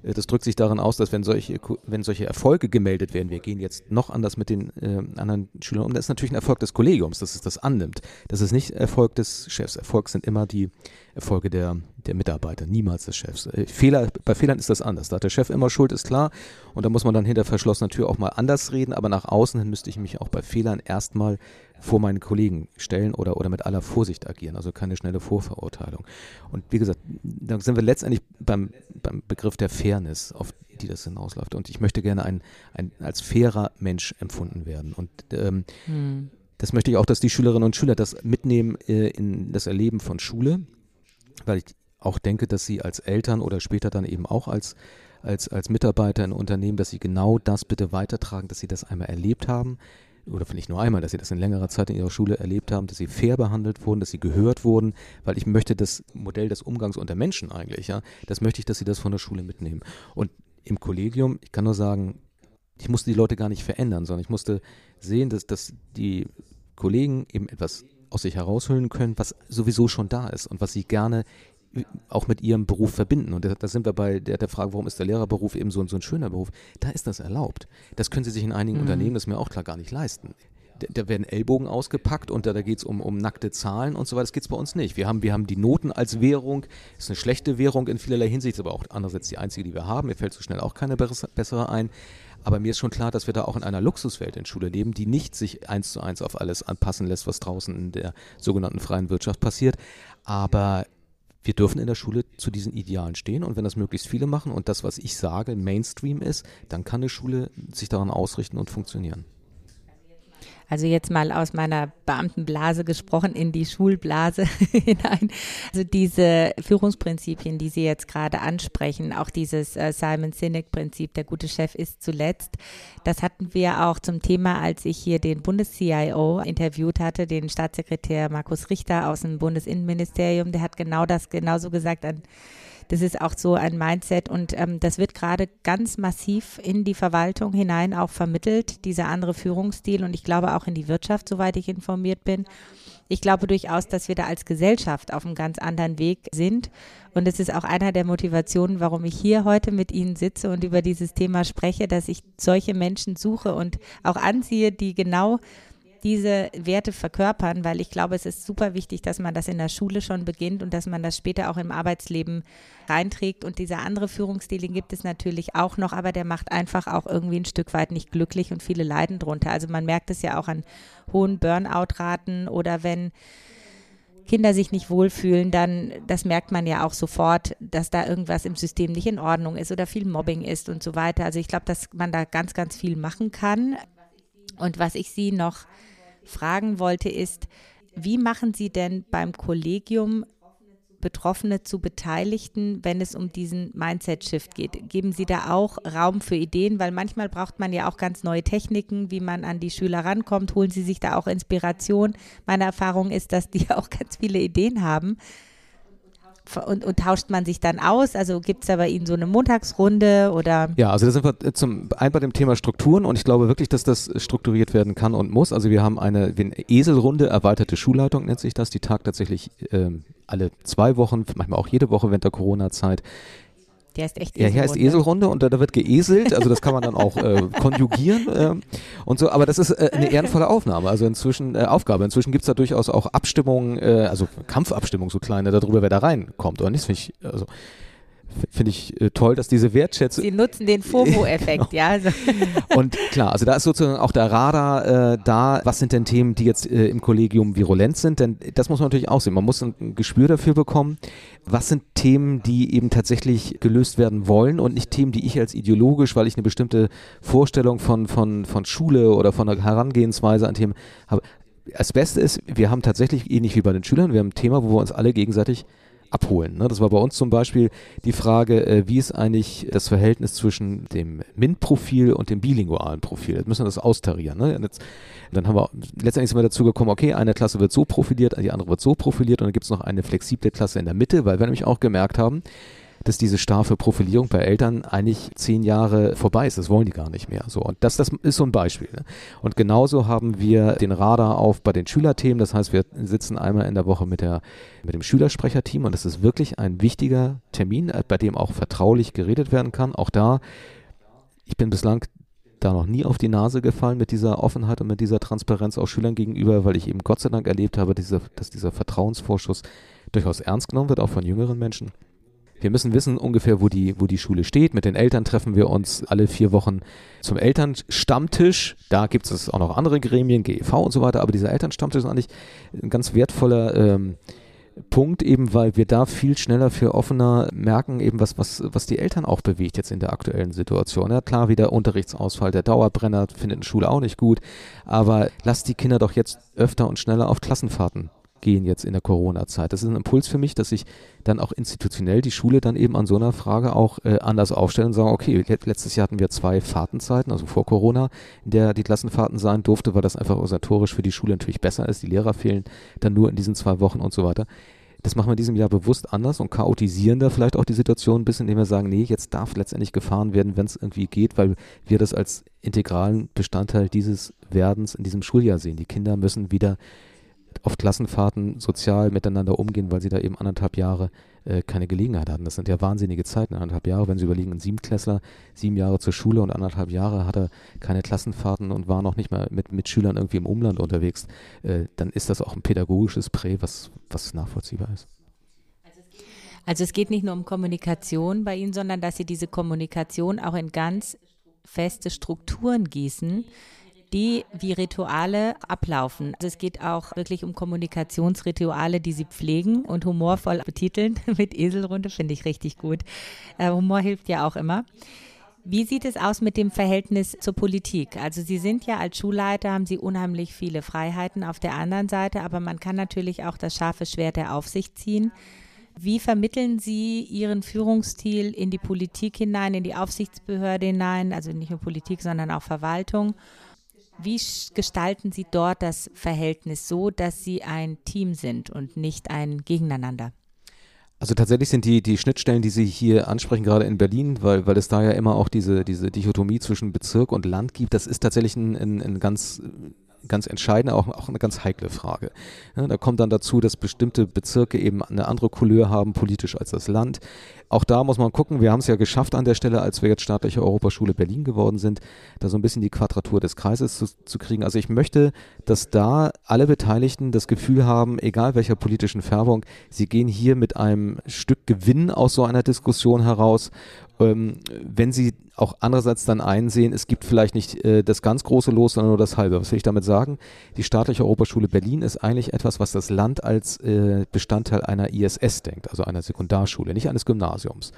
[SPEAKER 2] Äh, das drückt sich darin aus, dass wenn solche, wenn solche Erfolge gemeldet werden, wir gehen jetzt noch anders mit den äh, anderen Schülern um, das ist natürlich ein Erfolg des Kollegiums, dass es das annimmt. Das ist nicht Erfolg des Chefs. Erfolg sind immer die Erfolge der, der Mitarbeiter, niemals des Chefs. Äh, Fehler, bei Fehlern ist das anders. Da hat der Chef immer Schuld, ist klar. Und da muss man dann hinter verschlossener Tür auch mal anders reden, aber nach außen hin müsste ich mich auch bei Fehlern erstmal vor meinen Kollegen stellen oder, oder mit aller Vorsicht agieren, also keine schnelle Vorverurteilung. Und wie gesagt, da sind wir letztendlich beim, beim Begriff der Fairness, auf die das hinausläuft. Und ich möchte gerne ein, ein als fairer Mensch empfunden werden. Und ähm, hm. das möchte ich auch, dass die Schülerinnen und Schüler das mitnehmen äh, in das Erleben von Schule, weil ich auch denke, dass sie als Eltern oder später dann eben auch als als, als Mitarbeiter in Unternehmen, dass sie genau das bitte weitertragen, dass sie das einmal erlebt haben, oder nicht nur einmal, dass sie das in längerer Zeit in ihrer Schule erlebt haben, dass sie fair behandelt wurden, dass sie gehört wurden, weil ich möchte das Modell des Umgangs unter Menschen eigentlich, ja, das möchte ich, dass sie das von der Schule mitnehmen. Und im Kollegium, ich kann nur sagen, ich musste die Leute gar nicht verändern, sondern ich musste sehen, dass, dass die Kollegen eben etwas aus sich heraushüllen können, was sowieso schon da ist und was sie gerne auch mit ihrem Beruf verbinden. Und da, da sind wir bei der, der, Frage, warum ist der Lehrerberuf eben so, ein, so ein schöner Beruf? Da ist das erlaubt. Das können sie sich in einigen mhm. Unternehmen, das ist mir auch klar, gar nicht leisten. Da, da werden Ellbogen ausgepackt und da, da geht es um, um nackte Zahlen und so weiter. Das geht es bei uns nicht. Wir haben, wir haben die Noten als Währung. Das ist eine schlechte Währung in vielerlei Hinsicht, aber auch andererseits die einzige, die wir haben. Mir fällt so schnell auch keine bessere ein. Aber mir ist schon klar, dass wir da auch in einer Luxuswelt in Schule leben, die nicht sich eins zu eins auf alles anpassen lässt, was draußen in der sogenannten freien Wirtschaft passiert. Aber wir dürfen in der Schule zu diesen Idealen stehen und wenn das möglichst viele machen und das, was ich sage, Mainstream ist, dann kann eine Schule sich daran ausrichten und funktionieren.
[SPEAKER 1] Also jetzt mal aus meiner Beamtenblase gesprochen in die Schulblase hinein. Also diese Führungsprinzipien, die Sie jetzt gerade ansprechen, auch dieses äh, Simon Sinek-Prinzip, der gute Chef ist zuletzt, das hatten wir auch zum Thema, als ich hier den Bundes-CIO interviewt hatte, den Staatssekretär Markus Richter aus dem Bundesinnenministerium. Der hat genau das genauso gesagt an das ist auch so ein Mindset und ähm, das wird gerade ganz massiv in die Verwaltung hinein auch vermittelt, dieser andere Führungsstil und ich glaube auch in die Wirtschaft, soweit ich informiert bin. Ich glaube durchaus, dass wir da als Gesellschaft auf einem ganz anderen Weg sind. Und es ist auch einer der Motivationen, warum ich hier heute mit Ihnen sitze und über dieses Thema spreche, dass ich solche Menschen suche und auch anziehe, die genau diese Werte verkörpern, weil ich glaube, es ist super wichtig, dass man das in der Schule schon beginnt und dass man das später auch im Arbeitsleben reinträgt. Und dieser andere Führungsstil, gibt es natürlich auch noch, aber der macht einfach auch irgendwie ein Stück weit nicht glücklich und viele leiden drunter. Also man merkt es ja auch an hohen Burnout-Raten oder wenn Kinder sich nicht wohlfühlen, dann, das merkt man ja auch sofort, dass da irgendwas im System nicht in Ordnung ist oder viel Mobbing ist und so weiter. Also ich glaube, dass man da ganz, ganz viel machen kann. Und was ich Sie noch fragen wollte, ist, wie machen Sie denn beim Kollegium Betroffene zu Beteiligten, wenn es um diesen Mindset-Shift geht? Geben Sie da auch Raum für Ideen? Weil manchmal braucht man ja auch ganz neue Techniken, wie man an die Schüler rankommt. Holen Sie sich da auch Inspiration? Meine Erfahrung ist, dass die auch ganz viele Ideen haben und, und, tauscht man sich dann aus? Also gibt es da bei Ihnen so eine Montagsrunde oder?
[SPEAKER 2] Ja, also da sind wir zum einen bei dem Thema Strukturen und ich glaube wirklich, dass das strukturiert werden kann und muss. Also wir haben eine, eine Eselrunde, erweiterte Schulleitung nennt sich das, die tagt tatsächlich ähm, alle zwei Wochen, manchmal auch jede Woche während der Corona-Zeit.
[SPEAKER 1] Der ist echt
[SPEAKER 2] Ja, hier heißt Eselrunde und da, da, wird geeselt, also das kann man dann auch äh, konjugieren äh, und so, aber das ist äh, eine ehrenvolle Aufnahme, also inzwischen äh, Aufgabe. Inzwischen gibt es da durchaus auch Abstimmungen, äh, also Kampfabstimmungen, so kleine, darüber, wer da reinkommt oder nicht. Ich, also finde ich äh, toll, dass diese Wertschätzung.
[SPEAKER 1] Sie nutzen den FOMO-Effekt, genau. ja. Also.
[SPEAKER 2] Und klar, also da ist sozusagen auch der Radar äh, da. Was sind denn Themen, die jetzt äh, im Kollegium virulent sind? Denn das muss man natürlich auch sehen. Man muss ein Gespür dafür bekommen. Was sind Themen, die eben tatsächlich gelöst werden wollen und nicht Themen, die ich als ideologisch, weil ich eine bestimmte Vorstellung von, von, von Schule oder von einer Herangehensweise an Themen habe. Das Beste ist, wir haben tatsächlich, ähnlich wie bei den Schülern, wir haben ein Thema, wo wir uns alle gegenseitig abholen. Ne? Das war bei uns zum Beispiel die Frage, äh, wie ist eigentlich das Verhältnis zwischen dem MINT-Profil und dem bilingualen Profil? Jetzt müssen wir das austarieren. Ne? Jetzt, dann haben wir letztendlich sind wir dazu gekommen, okay, eine Klasse wird so profiliert, die andere wird so profiliert und dann gibt es noch eine flexible Klasse in der Mitte, weil wir nämlich auch gemerkt haben, dass diese starfe Profilierung bei Eltern eigentlich zehn Jahre vorbei ist. Das wollen die gar nicht mehr. So, und das, das ist so ein Beispiel. Ne? Und genauso haben wir den Radar auf bei den Schülerthemen. Das heißt, wir sitzen einmal in der Woche mit, der, mit dem Schülersprecherteam und das ist wirklich ein wichtiger Termin, äh, bei dem auch vertraulich geredet werden kann. Auch da, ich bin bislang da noch nie auf die Nase gefallen mit dieser Offenheit und mit dieser Transparenz auch Schülern gegenüber, weil ich eben Gott sei Dank erlebt habe, diese, dass dieser Vertrauensvorschuss durchaus ernst genommen wird, auch von jüngeren Menschen. Wir müssen wissen ungefähr, wo die, wo die Schule steht. Mit den Eltern treffen wir uns alle vier Wochen zum Elternstammtisch. Da gibt es auch noch andere Gremien, GEV und so weiter, aber dieser Elternstammtisch ist eigentlich ein ganz wertvoller ähm, Punkt, eben weil wir da viel schneller für offener merken, eben was, was, was die Eltern auch bewegt jetzt in der aktuellen Situation. Ja, klar, wie der Unterrichtsausfall, der Dauerbrenner findet in Schule auch nicht gut, aber lasst die Kinder doch jetzt öfter und schneller auf Klassenfahrten gehen jetzt in der Corona-Zeit. Das ist ein Impuls für mich, dass ich dann auch institutionell die Schule dann eben an so einer Frage auch äh, anders aufstellen und sagen, okay, letztes Jahr hatten wir zwei Fahrtenzeiten, also vor Corona, in der die Klassenfahrten sein durfte, weil das einfach organisatorisch für die Schule natürlich besser ist. Die Lehrer fehlen dann nur in diesen zwei Wochen und so weiter. Das machen wir in diesem Jahr bewusst anders und chaotisieren da vielleicht auch die Situation ein bisschen, indem wir sagen, nee, jetzt darf letztendlich gefahren werden, wenn es irgendwie geht, weil wir das als integralen Bestandteil dieses Werdens in diesem Schuljahr sehen. Die Kinder müssen wieder auf Klassenfahrten sozial miteinander umgehen, weil sie da eben anderthalb Jahre äh, keine Gelegenheit hatten. Das sind ja wahnsinnige Zeiten, anderthalb Jahre, wenn Sie überlegen, ein Siebenklässler, sieben Jahre zur Schule und anderthalb Jahre hat er keine Klassenfahrten und war noch nicht mal mit, mit Schülern irgendwie im Umland unterwegs, äh, dann ist das auch ein pädagogisches Prä, was, was nachvollziehbar ist.
[SPEAKER 1] Also es geht nicht nur um Kommunikation bei Ihnen, sondern dass Sie diese Kommunikation auch in ganz feste Strukturen gießen, die wie Rituale ablaufen. Also es geht auch wirklich um Kommunikationsrituale, die sie pflegen und humorvoll betiteln mit Eselrunde, finde ich richtig gut. Äh, Humor hilft ja auch immer. Wie sieht es aus mit dem Verhältnis zur Politik? Also Sie sind ja als Schulleiter, haben Sie unheimlich viele Freiheiten auf der anderen Seite, aber man kann natürlich auch das scharfe Schwert der Aufsicht ziehen. Wie vermitteln Sie Ihren Führungsstil in die Politik hinein, in die Aufsichtsbehörde hinein, also nicht nur Politik, sondern auch Verwaltung? Wie gestalten Sie dort das Verhältnis so, dass Sie ein Team sind und nicht ein Gegeneinander?
[SPEAKER 2] Also tatsächlich sind die, die Schnittstellen, die Sie hier ansprechen, gerade in Berlin, weil, weil es da ja immer auch diese, diese Dichotomie zwischen Bezirk und Land gibt, das ist tatsächlich ein, ein, ein ganz ganz entscheidende, auch, auch eine ganz heikle Frage. Ja, da kommt dann dazu, dass bestimmte Bezirke eben eine andere Couleur haben politisch als das Land. Auch da muss man gucken, wir haben es ja geschafft an der Stelle, als wir jetzt staatliche Europaschule Berlin geworden sind, da so ein bisschen die Quadratur des Kreises zu, zu kriegen. Also ich möchte, dass da alle Beteiligten das Gefühl haben, egal welcher politischen Färbung, sie gehen hier mit einem Stück Gewinn aus so einer Diskussion heraus ähm, wenn sie auch andererseits dann einsehen, es gibt vielleicht nicht äh, das ganz große Los, sondern nur das halbe. Was will ich damit sagen? Die staatliche Europaschule Berlin ist eigentlich etwas, was das Land als äh, Bestandteil einer ISS denkt, also einer Sekundarschule, nicht eines Gymnasiums.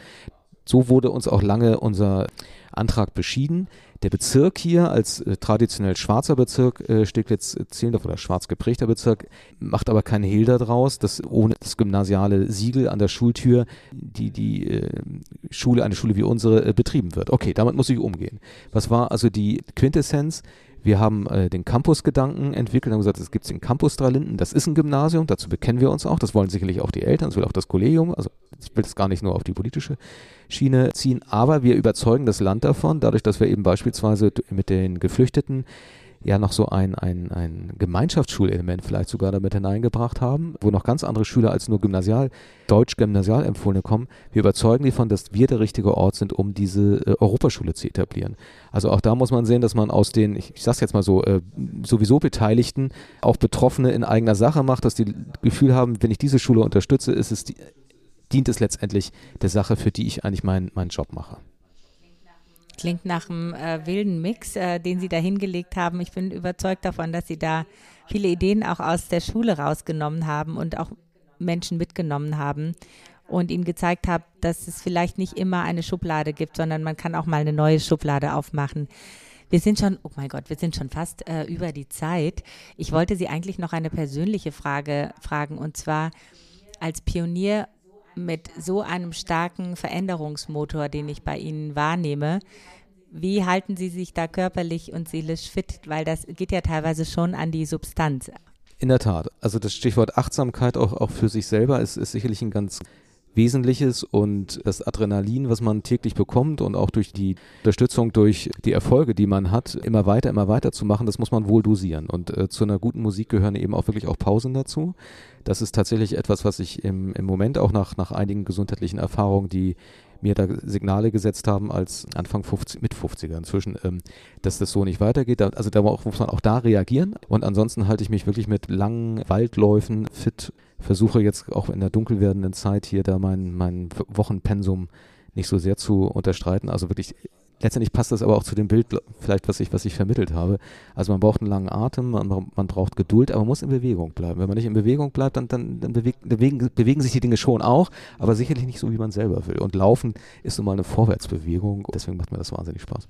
[SPEAKER 2] So wurde uns auch lange unser Antrag beschieden. Der Bezirk hier als äh, traditionell schwarzer Bezirk, äh, Steglitz-Zehlendorf oder schwarz geprägter Bezirk, macht aber keinen Hehl daraus, dass ohne das gymnasiale Siegel an der Schultür die, die äh, Schule, eine Schule wie unsere, äh, betrieben wird. Okay, damit muss ich umgehen. Was war also die Quintessenz? Wir haben äh, den Campus-Gedanken entwickelt, haben gesagt, es gibt den Campus Dralinden, das ist ein Gymnasium, dazu bekennen wir uns auch, das wollen sicherlich auch die Eltern, das will auch das Kollegium, also ich will das gar nicht nur auf die politische Schiene ziehen, aber wir überzeugen das Land davon, dadurch, dass wir eben beispielsweise mit den Geflüchteten ja noch so ein, ein, ein Gemeinschaftsschule-Element vielleicht sogar damit hineingebracht haben, wo noch ganz andere Schüler als nur Gymnasial, Deutsch-Gymnasialempfohlene kommen. Wir überzeugen die von, dass wir der richtige Ort sind, um diese äh, Europaschule zu etablieren. Also auch da muss man sehen, dass man aus den, ich, ich sag's jetzt mal so, äh, sowieso Beteiligten auch Betroffene in eigener Sache macht, dass die Gefühl haben, wenn ich diese Schule unterstütze, ist es die, dient es letztendlich der Sache, für die ich eigentlich meinen, meinen Job mache.
[SPEAKER 1] Klingt nach einem äh, wilden Mix, äh, den Sie da hingelegt haben. Ich bin überzeugt davon, dass Sie da viele Ideen auch aus der Schule rausgenommen haben und auch Menschen mitgenommen haben und ihnen gezeigt haben, dass es vielleicht nicht immer eine Schublade gibt, sondern man kann auch mal eine neue Schublade aufmachen. Wir sind schon, oh mein Gott, wir sind schon fast äh, über die Zeit. Ich wollte Sie eigentlich noch eine persönliche Frage fragen und zwar als Pionier mit so einem starken Veränderungsmotor, den ich bei Ihnen wahrnehme, wie halten Sie sich da körperlich und seelisch fit? Weil das geht ja teilweise schon an die Substanz.
[SPEAKER 2] In der Tat. Also das Stichwort Achtsamkeit auch, auch für sich selber ist, ist sicherlich ein ganz Wesentliches und das Adrenalin, was man täglich bekommt und auch durch die Unterstützung, durch die Erfolge, die man hat, immer weiter, immer weiter zu machen, das muss man wohl dosieren. Und äh, zu einer guten Musik gehören eben auch wirklich auch Pausen dazu. Das ist tatsächlich etwas, was ich im, im Moment auch nach, nach einigen gesundheitlichen Erfahrungen, die mir da Signale gesetzt haben als Anfang 50, mit 50er inzwischen, ähm, dass das so nicht weitergeht. Also da muss man auch da reagieren. Und ansonsten halte ich mich wirklich mit langen Waldläufen fit versuche jetzt auch in der dunkel werdenden Zeit hier da mein, mein Wochenpensum nicht so sehr zu unterstreiten. Also wirklich, letztendlich passt das aber auch zu dem Bild, vielleicht, was ich, was ich vermittelt habe. Also man braucht einen langen Atem, man, man braucht Geduld, aber man muss in Bewegung bleiben. Wenn man nicht in Bewegung bleibt, dann, dann, dann bewegen, bewegen sich die Dinge schon auch, aber sicherlich nicht so, wie man selber will. Und Laufen ist nun mal eine Vorwärtsbewegung, deswegen macht mir das wahnsinnig Spaß.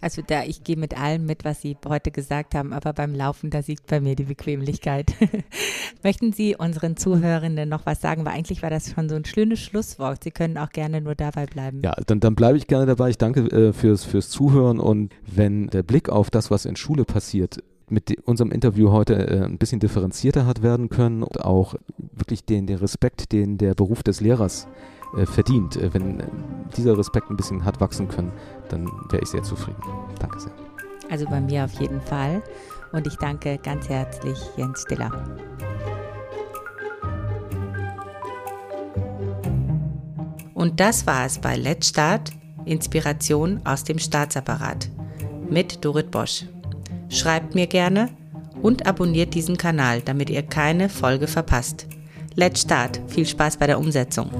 [SPEAKER 1] Also da, ich gehe mit allem mit, was Sie heute gesagt haben, aber beim Laufen, da siegt bei mir die Bequemlichkeit. Möchten Sie unseren Zuhörenden noch was sagen? Weil eigentlich war das schon so ein schönes Schlusswort. Sie können auch gerne nur dabei bleiben.
[SPEAKER 2] Ja, dann, dann bleibe ich gerne dabei. Ich danke äh, fürs, fürs Zuhören und wenn der Blick auf das, was in Schule passiert, mit unserem Interview heute äh, ein bisschen differenzierter hat werden können und auch wirklich den, den Respekt, den der Beruf des Lehrers äh, verdient. Äh, wenn dieser Respekt ein bisschen hat wachsen können, dann wäre ich sehr zufrieden. Danke sehr.
[SPEAKER 1] Also bei mir auf jeden Fall. Und ich danke ganz herzlich Jens Stiller. Und das war es bei Let's Start, Inspiration aus dem Staatsapparat mit Dorit Bosch. Schreibt mir gerne und abonniert diesen Kanal, damit ihr keine Folge verpasst. Let's Start. Viel Spaß bei der Umsetzung.